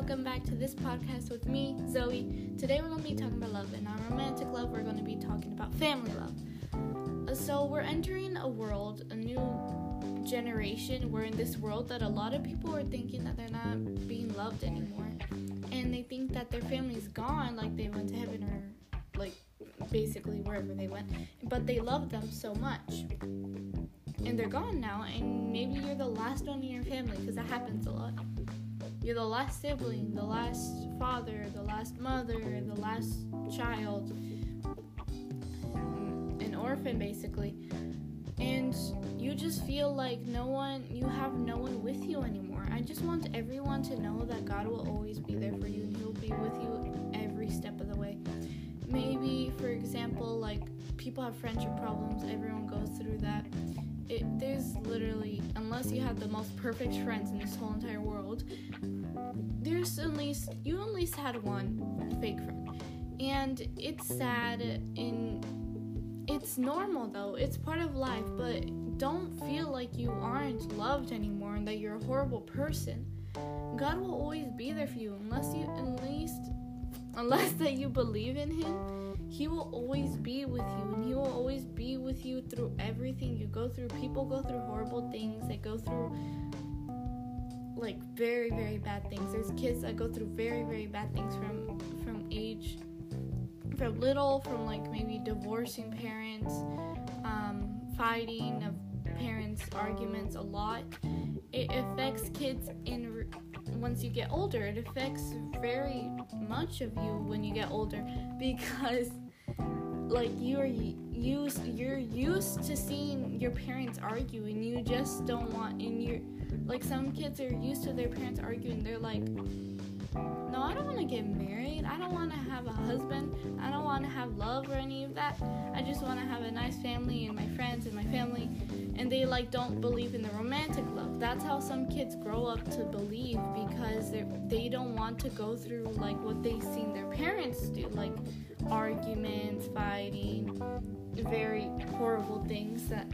welcome back to this podcast with me, Zoe. Today we're going to be talking about love, and on romantic love, we're going to be talking about family love. Uh, So, we're entering a world, a new generation. We're in this world that a lot of people are thinking that they're not being loved anymore, and they think that their family's gone, like they went to heaven or like basically wherever they went, but they love them so much. And they're gone now, and maybe you're the last one in your family because that happens a lot you're the last sibling, the last father, the last mother, the last child, an orphan basically. And you just feel like no one, you have no one with you anymore. I just want everyone to know that God will always be there for you and He'll be with you every step of the way. Maybe, for example, like people have friendship problems, everyone goes through that. It, there's literally, unless you have the most perfect friends in this whole entire world, there's at least you at least had one fake friend, and it's sad and it's normal though. It's part of life, but don't feel like you aren't loved anymore and that you're a horrible person. God will always be there for you. Unless you at least unless that you believe in him he will always be with you. And he will always be with you through everything. You go through people go through horrible things. They go through like very very bad things. There's kids that go through very very bad things from from age from little from like maybe divorcing parents um, fighting of parents arguments a lot. It affects kids in once you get older. It affects very much of you when you get older because like you're used you're used to seeing your parents argue and you just don't want and you're like some kids are used to their parents arguing. They're like no i don't want to get married. I don't want to have a husband. I don't want to have love or any of that. I just want to have a nice family and my friends and my family. And they like don't believe in the romantic love. That's how some kids grow up to believe because they they don't want to go through like what they've seen their parents do. Like arguments fighting very horrible things that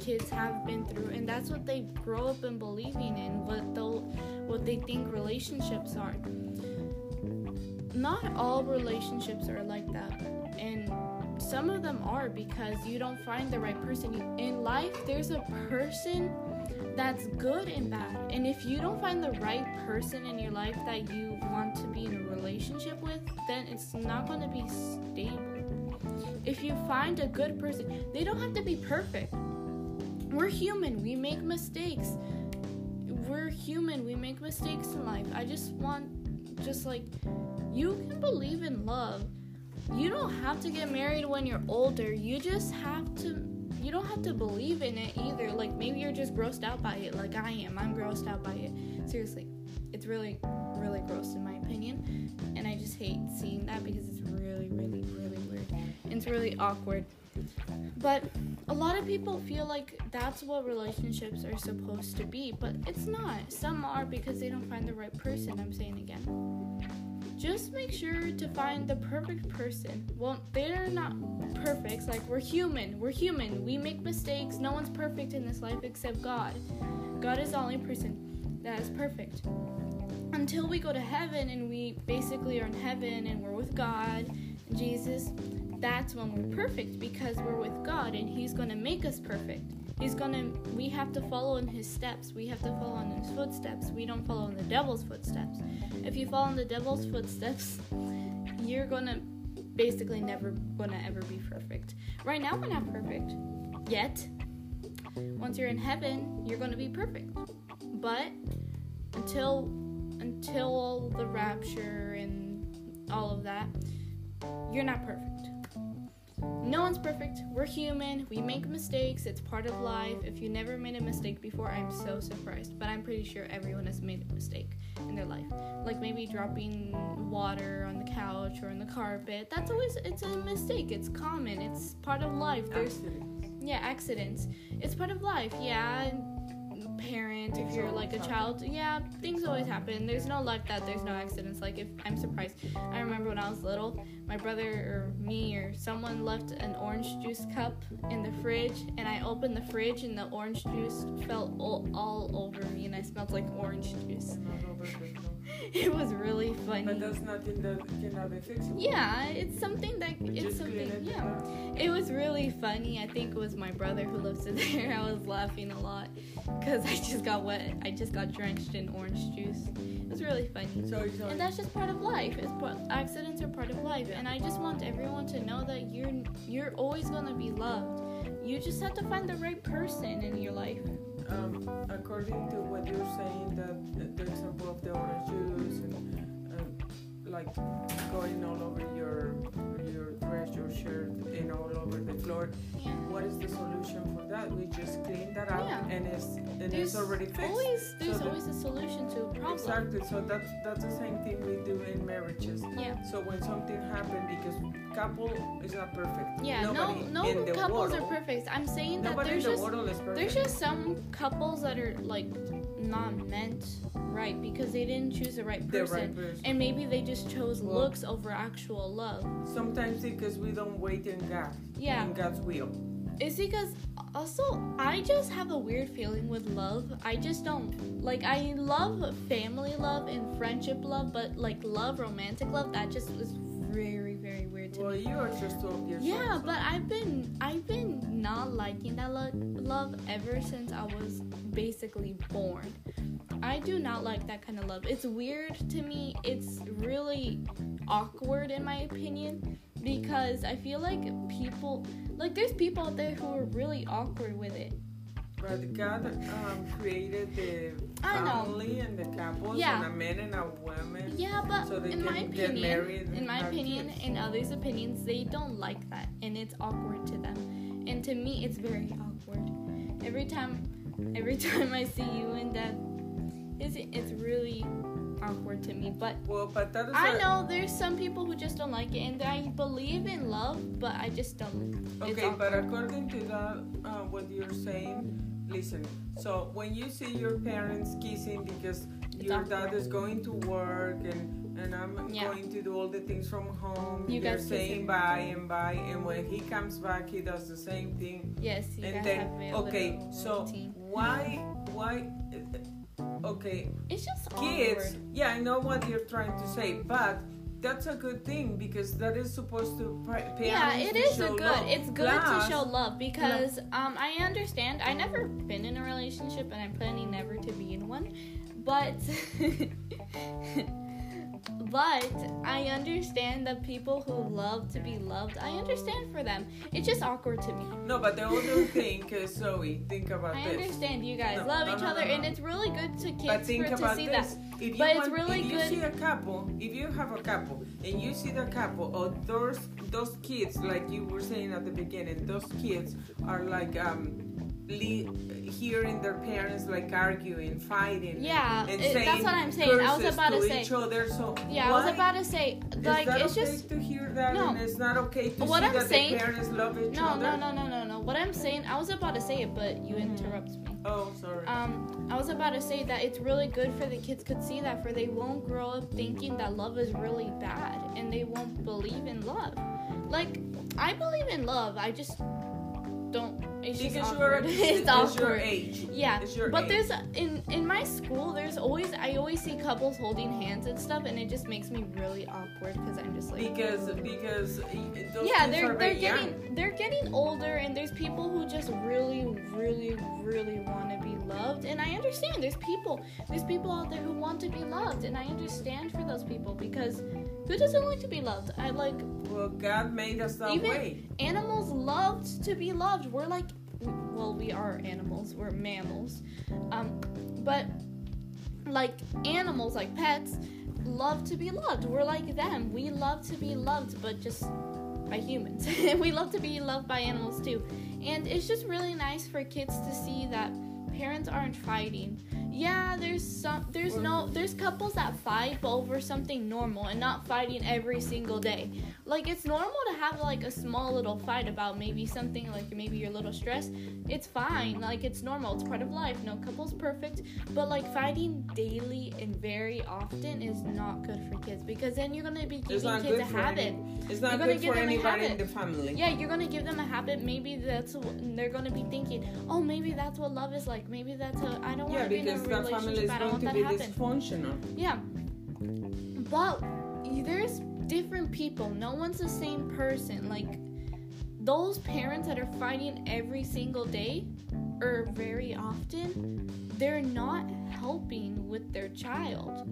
kids have been through. And that's what they grow up in believing in what they'll what they think relationships are. Not all relationships are like that. And some of them are because you don't find the right person. In life there's a person that's good and bad. And if you don't find the right person in your life that you want to be in a relationship with then it's not going to be stable. If you find a good person they don't have to be perfect. We're human we make mistakes. We're human we make mistakes in life. I just want just like you can believe in love. You don't have to get married when you're older. You just have to you don't have to believe in it either. Like maybe you're just grossed out by it. Like i am. I'm grossed out by it. Seriously. It's really really gross in my opinion and i just hate seeing that because it's really really really weird and it's really awkward but a lot of people feel like that's what relationships are supposed to be but it's not some are because they don't find the right person i'm saying again just make sure to find the perfect person. Well, they're not perfect. Like, we're human. We're human. We make mistakes. No one's perfect in this life except God. God is the only person that is perfect. Until we go to heaven and we basically are in heaven and we're with God, Jesus, that's when we're perfect because we're with God and He's going to make us perfect. He's gonna, we have to follow in his steps. We have to follow in his footsteps. We don't follow in the devil's footsteps. If you follow in the devil's footsteps, you're gonna basically never gonna ever be perfect. Right now, we're not perfect yet. Once you're in heaven, you're gonna be perfect. But until until the rapture and all of that, you're not perfect. No one's perfect. We're human. We make mistakes. It's part of life. If you never made a mistake before, I'm so surprised. But I'm pretty sure everyone has made a mistake in their life. Like maybe dropping water on the couch or on the carpet. That's always it's a mistake. It's common. It's part of life. There's Accidents. yeah, accidents. It's part of life. Yeah. Parent, if you're like a child, yeah, things always happen. There's no luck that there's no accidents. Like if I'm surprised, I remember when I was little, my brother or me or someone left an orange juice cup in the fridge, and I opened the fridge and the orange juice fell all, all over me, and I smelled like orange juice. And all over the floor. It was really funny. But that's nothing that cannot be fixable. Yeah, it's something that You it's something. Yeah. It was really funny. I think it was my brother who lives in there. I was laughing a lot because I just got wet. I just got drenched in orange juice. It was really funny. So, so And that's just part of life. It's part, accidents are part of life, and I just want everyone to know that you're you're always gonna be loved. You just have to find the right person in your life. um, according to what you're saying, that the, example of the orange juice and um, like going all over your your your shirt, and all over the floor. What is the solution for that? We just clean that up, Yeah. and it's and There's it's already fixed. Always, there's So always a solution to a problem. Exactly. So that's that's the same thing we do in marriages. Yeah. So when something happened, because couple is not perfect. Yeah, Nobody no, no couples world, are perfect. I'm saying that there's the just there's just some couples that are like not mm. meant right because they didn't choose the right the person, right person. and maybe they just chose Well- looks over actual love. Sometimes because we don't wait in God. Yeah. In God's will. It's because also I just have a weird feeling with love. I just don't like I love family love and friendship love, but like love, romantic love, that just is very, very weird to Well, me. you are just 12 years Yeah, but I've been I've been not liking that lo- love ever since I was basically born. I do not like that kind of love. It's weird to me. It's really awkward in my opinion because I feel like people like there's people out there who are really awkward with it. But God um, created the I know. family and the couples Yeah. and a man and a woman. Yeah, but So they in can my get opinion, married and in my opinion, in others' opinions, they don't like that, and it's awkward to them. And to me, it's very awkward. Every time, every time I see you and that, it's it's really awkward to me. But Well, but that is I a- know there's some people who just don't like it, and I believe in love, but I just don't. Okay, but according to that, uh, what you're saying, listen. So when you see your parents kissing because It's your dad is going to work and and I'm Yeah. going to do all the things from home, You are guys saying bye and bye, and when he comes back, he does the same thing. yes, you and guys then have okay, so routine. why why? Okay, It's just kids awkward. yeah i know what you're trying to say but that's a good thing because that is supposed to pa- parents yeah it is a good love. it's good Plus, to show love because um i understand i never been in a relationship and i'm planning never to be in one but but i understand that people who love to be loved. I understand for them. It's just awkward to me. No but the other thing because zoe think about i this. I understand you guys No, love no, each no, other and it's really good to but kids think for to about see this. that. If you But it's want, really if you good- see a couple if you have a couple and you see the couple or those those kids like you were saying at the beginning those kids are like um le- hearing their parents like arguing fighting yeah and it- saying that's what i'm saying i was about to to say each other so yeah i was about to say like is that it's okay just to hear that No. and it's not okay to What see I'm that saying- the parents love each No, other no, no, no, no, no. no. What I'm saying, I was about to say it, but you Mhm. interrupted me. oh sorry Um, I was about to say that it's really good for the kids could see that, for they won't grow up thinking that love is really bad, and they won't believe in love. Like, I believe in love. I just don't. It's because you're it's, it's your age Yeah, your but age. there's in in my school. There's always I always see couples holding hands and stuff, and it just makes me really awkward because I'm just like because because those yeah, they're are they're getting young. they're getting older, and there's people who just really, really, really want to be loved, and I understand. There's people there's people out there who want to be loved, and I understand for those people because who doesn't like to be loved? I like well god made us that Even- way animals loved to be loved. We're like, well, we are animals. We're mammals, um, but like animals, like pets, love to be loved. We're like them. We love to be loved, but just by humans. And we love to be loved by animals too, and it's just really nice for kids to see that parents aren't fighting. Yeah, there's some there's no there's couples that fight over something normal and not fighting every single day. Like it's normal to have like a small little fight about maybe something like maybe you're a little stressed. It's fine. Like it's normal. It's part of life. No couple's perfect, but like fighting daily and very often is not good for kids because then you're going to be giving kids a habit. any, It's not You're gonna good give for them a anybody in the family. Yeah, you're gonna give them a habit. Maybe that's what they're gonna be thinking. Oh, maybe that's what love is like. Maybe that's a. I don't want Yeah, to be in a because the family relationship. is I don't want to that be to happen. dysfunctional. Yeah, but there's different people. No one's the same person. Like those parents that are fighting every single day or very often, they're not helping with their child.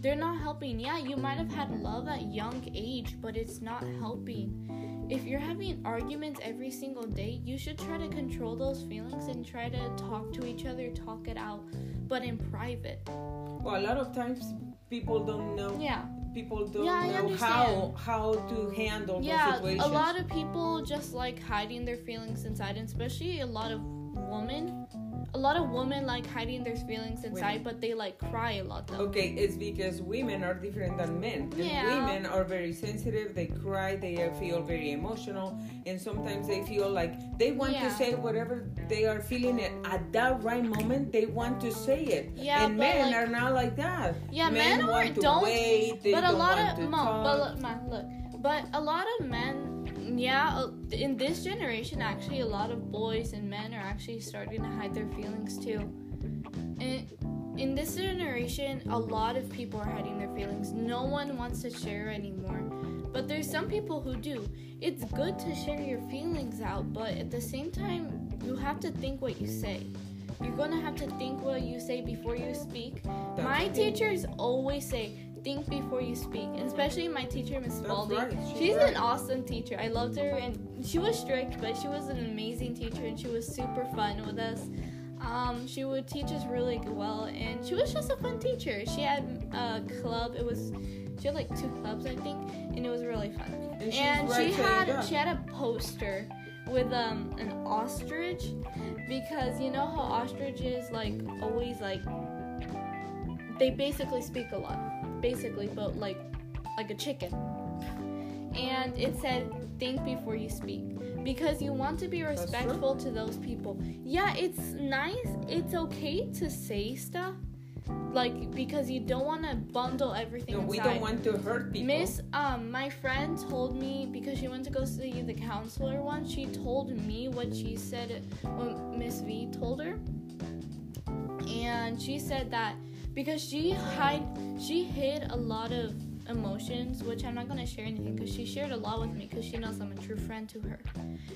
They're not helping. Yeah, you might have had love at young age, but it's not helping. If you're having arguments every single day, you should try to control those feelings and try to talk to each other, talk it out, but in private. Well, a lot of times people don't know. Yeah. People don't Yeah, know how how to handle those Yeah, situations. a lot of people just like hiding their feelings inside, and especially a lot of women. A lot of women like hiding their feelings inside, but they like cry a lot though. Okay, it's because women are different than men. Yeah. women are very sensitive, they cry, they uh, feel very emotional, and sometimes they feel like they want Yeah. to say whatever they are feeling at, at that right moment, they want to say it. Yeah, and but, men like- are not like that. Yeah, men, men want are- to don't- wait, they but a don't lot want of to mom, talk. but look, ma, look, but a lot of men, yeah, in this generation, actually, a lot of boys and men are actually starting to hide their feelings too. And in this generation, a lot of people are hiding their feelings. No one wants to share anymore. But there's some people who do. It's good to share your feelings out, but at the same time, you have to think what you say. You're gonna have to think what you say before you speak. That's my teachers always say, think before you speak. And especially my teacher, Miss Spalding. right, she's She's right. an awesome teacher. I loved her, and she was strict, but she was an amazing teacher, and she was super fun with us. Um, she would teach us really well, and she was just a fun teacher. She had a club. It was she had like two clubs, I think, and it was really fun. And And she had she had a poster with um an ostrich because you know how ostriches like always like they basically speak a lot, basically, but like like a chicken. And it said, "Think before you speak." Because you want to be respectful to those people. Yeah, it's nice. It's okay to say stuff, like because you don't want to bundle everything No, we inside. don't want to hurt people. Miss, um, my friend told me because she went to go see the counselor once. She told me what she said, what Miss V told her, and she said that because she hide, she hid a lot of emotions, which I'm not gonna share anything because she shared a lot with me because she knows I'm a true friend to her,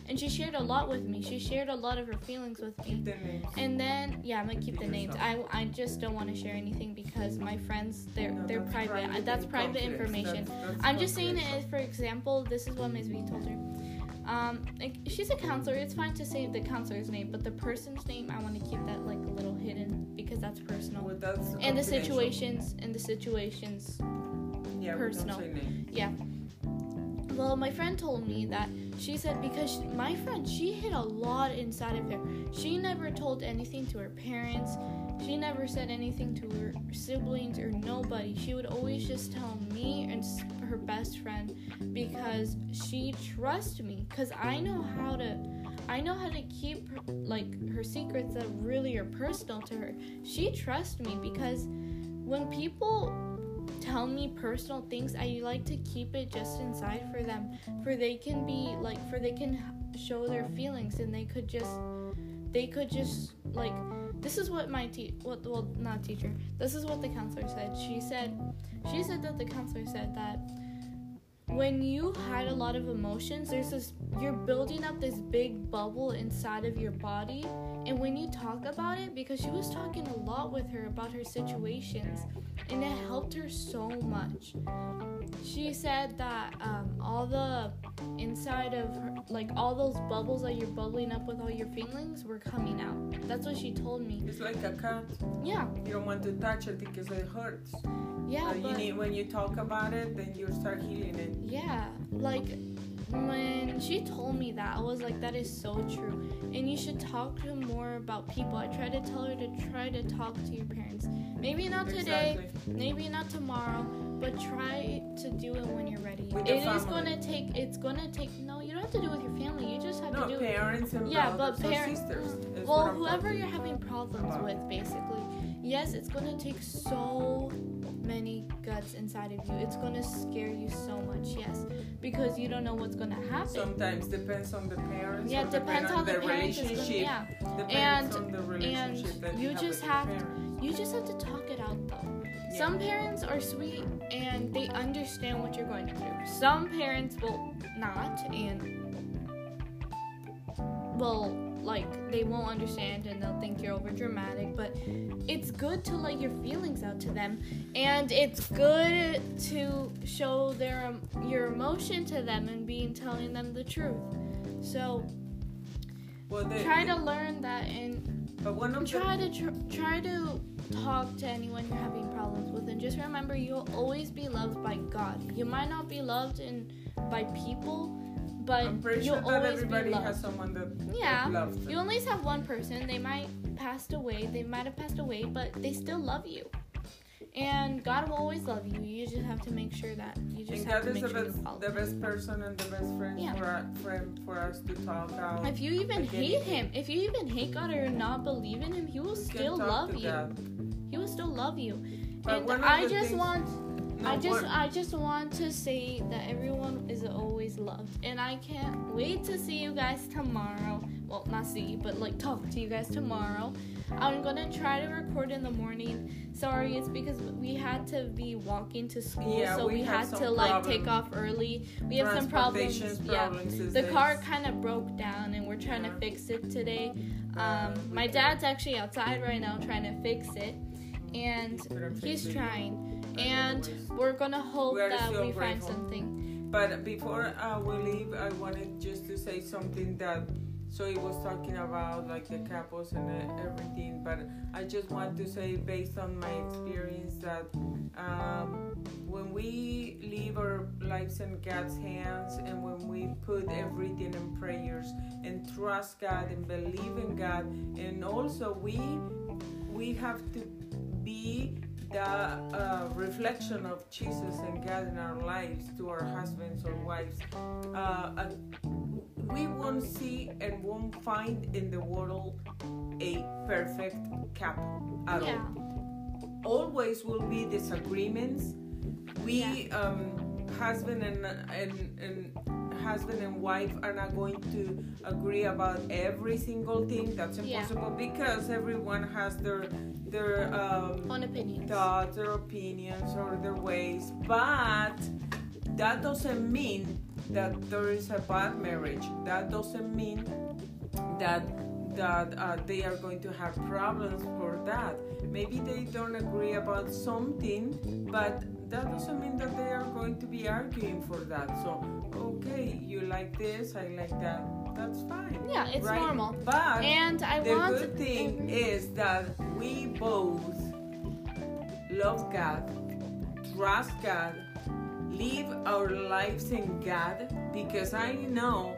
and she shared a lot with me. She shared a lot of her feelings with me. The names. And then yeah, I'm gonna keep the Keep names. yourself. I, I just don't want to share anything because my friends they're No, they're that's private. Uh, That's private confidence. information. That's- that's I'm just saying it for example, this is what Ms. V told her. Um, she's a counselor. It's fine to say the counselor's name, but the person's name I want to keep that like a little hidden because that's personal. Well, that's And the situations and the situations yeah, personal. names. Well, my friend told me that she said because my friend she hid a lot inside of her. She never told anything to her parents. She never said anything to her siblings or nobody. She would always just tell me and her best friend because she trusts me cuz I know how to I know how to keep her, like her secrets that really are personal to her. She trusts me because when people tell me personal things i like to keep it just inside for them for they can be like for they can show their feelings and they could just they could just like this is what my te- what well not teacher this is what the counselor said. She said she said that the counselor said that when you hide a lot of emotions there's this you're building up this big bubble inside of your body and when you talk about it because she was talking a lot with her about her situations and it helped her so much she said that um, all the inside of her like all those bubbles that you're bubbling up with all your feelings were coming out that's what she told me It's like a cat. yeah You don't want to touch it because it hurts. yeah Uh, you need when you talk about it, then you start healing it. yeah like when she told me that, I was like, that is so true. And you should talk to more about people. I try to tell her to try to talk to your parents. Maybe not today, Exactly. maybe not tomorrow, but try to do it when you're ready. With It is gonna take. It's gonna take. No, you don't have to do it with your family. You just have No, to do it. parents and Yeah, but parents- sisters. Well, whoever you're having problems with, basically. Yes, it's gonna take so many guts inside of you. It's gonna scare you so much. Yes, because you don't know what's gonna happen. Sometimes depends on the parents. yeah, depends on the, the parents gonna. relationship. Yeah, Depends And- on the relationship that you you have just have- parents. you just have to talk it out though. Yeah. Some parents are sweet and they understand what you're going through. Some parents will not and will like they won't understand and they'll think you're over dramatic, but it's good to let your feelings out to them and it's good to show their um, your emotion to them and being telling them the truth. So Well, the, try to learn that and but one of the try to tr- try to talk to anyone you're having problems with and just remember you'll always be loved by god you might not be loved in by people but I'm pretty you'll sure that always everybody be loved has someone that yeah loves them. you always have one person they might passed away they might have passed away but they still love you and god will always love you you just have to make sure that you just and have God to is make the sure you best, follow the best person and the best friend Yeah. for our, friend for us to talk out. if you even Like hate anything. him if you even hate god or not believe in him he will can still love you God. he will still love you But and I just things- want No, I just one- I just want to say that everyone is always loved and I can't wait to see you guys tomorrow. Well, not see but like talk to you guys tomorrow. I'm gonna try to record in the morning. Sorry, it's because we had to be walking to school, Yeah, so we we, had to like problem- take off early. We have some problems. Transportation Yeah. The days. car kind of broke down and we're trying Yeah. to fix it today. Um, my dad's actually outside right now trying to fix it, and he's trying. And we're gonna hope We are that we find something. But before uh, we leave, I wanted just to say something that Zoe was talking about like the couples and uh, everything. But I just want to say, based on my experience, that um, when we leave our lives in God's hands and when we put everything in prayers and trust God and believe in God, and also we we have to the uh, reflection of Jesus and God in our lives to our husbands or wives. Uh, we won't see and won't find in the world a perfect couple at Yeah. all. Always will be disagreements. We, um, husband and, and and husband and wife, are not going to agree about every single thing. That's Yeah. impossible because everyone has their their um, On opinions. thoughts, their opinions, or their ways, but that doesn't mean that there is a bad marriage. That doesn't mean that that uh, they are going to have problems for that. Maybe they don't agree about something, but that doesn't mean that they are going to be arguing for that. So, okay, you like this, I like that. That's fine. Yeah, it's right? normal. But And I the want good thing is that we both love God, trust God, live our lives in God because I know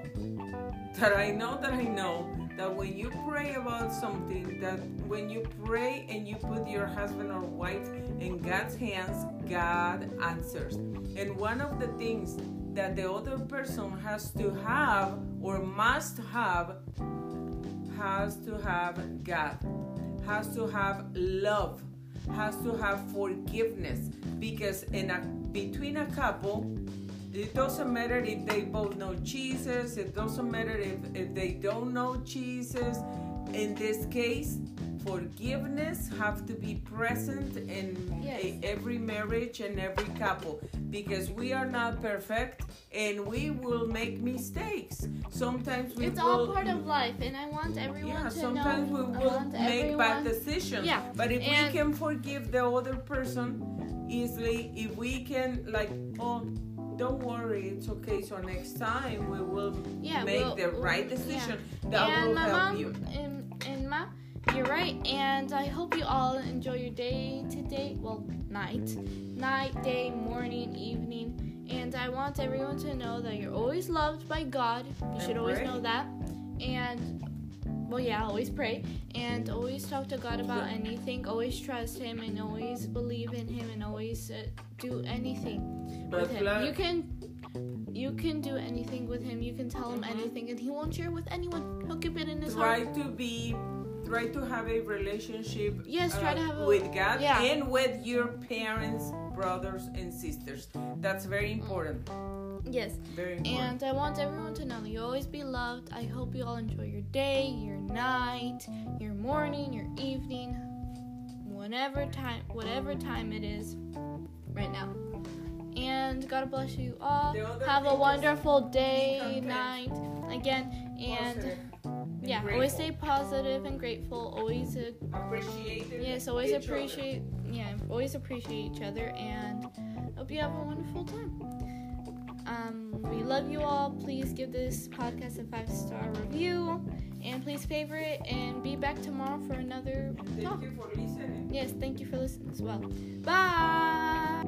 that I know that I know that when you pray about something, that when you pray and you put your husband or wife in God's hands, God answers. And one of the things that the other person has to have or must have has to have God, has to have love, has to have forgiveness. Because in a between a couple, it doesn't matter if they both know Jesus, it doesn't matter if, if they don't know Jesus. In this case, forgiveness have to be present in Yes. a- every marriage and every couple because we are not perfect and we will make mistakes. Sometimes we It's will all part of life, and I want everyone yeah, to sometimes know. we will make bad decisions. Yeah, But if and- we can forgive the other person easily, if we can like, oh, don't worry, it's okay. So next time we will Yeah, make we'll- the right decision. yeah. That and will my help mom you. And, and ma, you're right. And I hope you all enjoy your day today. Well, night, night, day, morning, evening. And I want everyone to know that you're always loved by God. You should always know that. And well, yeah, always pray and always talk to God about anything. Always trust Him and always believe in Him and always uh, do anything with Him. You can, you can do anything with Him. You can tell Him Mhm. anything, and He won't share with anyone. He'll keep it in His try heart. to be try to have a relationship uh, Yes, try to have a- with God yeah. and with your parents, brothers and sisters. That's very important. Yes. Very important. And I want everyone to know that you always be loved. I hope you all enjoy your day, your night, your morning, your evening, whatever time, whatever time it is right now. And God bless you all. Have a wonderful day, night, again, and Positive and yeah, always stay positive and grateful. Always, uh, appreciate it. yes, always each other. appreciate, yeah, always appreciate each other, and hope you have a wonderful time. Um, we love you all. Please give this podcast a five star review, and please favorite and be back tomorrow for another Thank talk. you for listening. Yes, thank you for listening as well. Bye.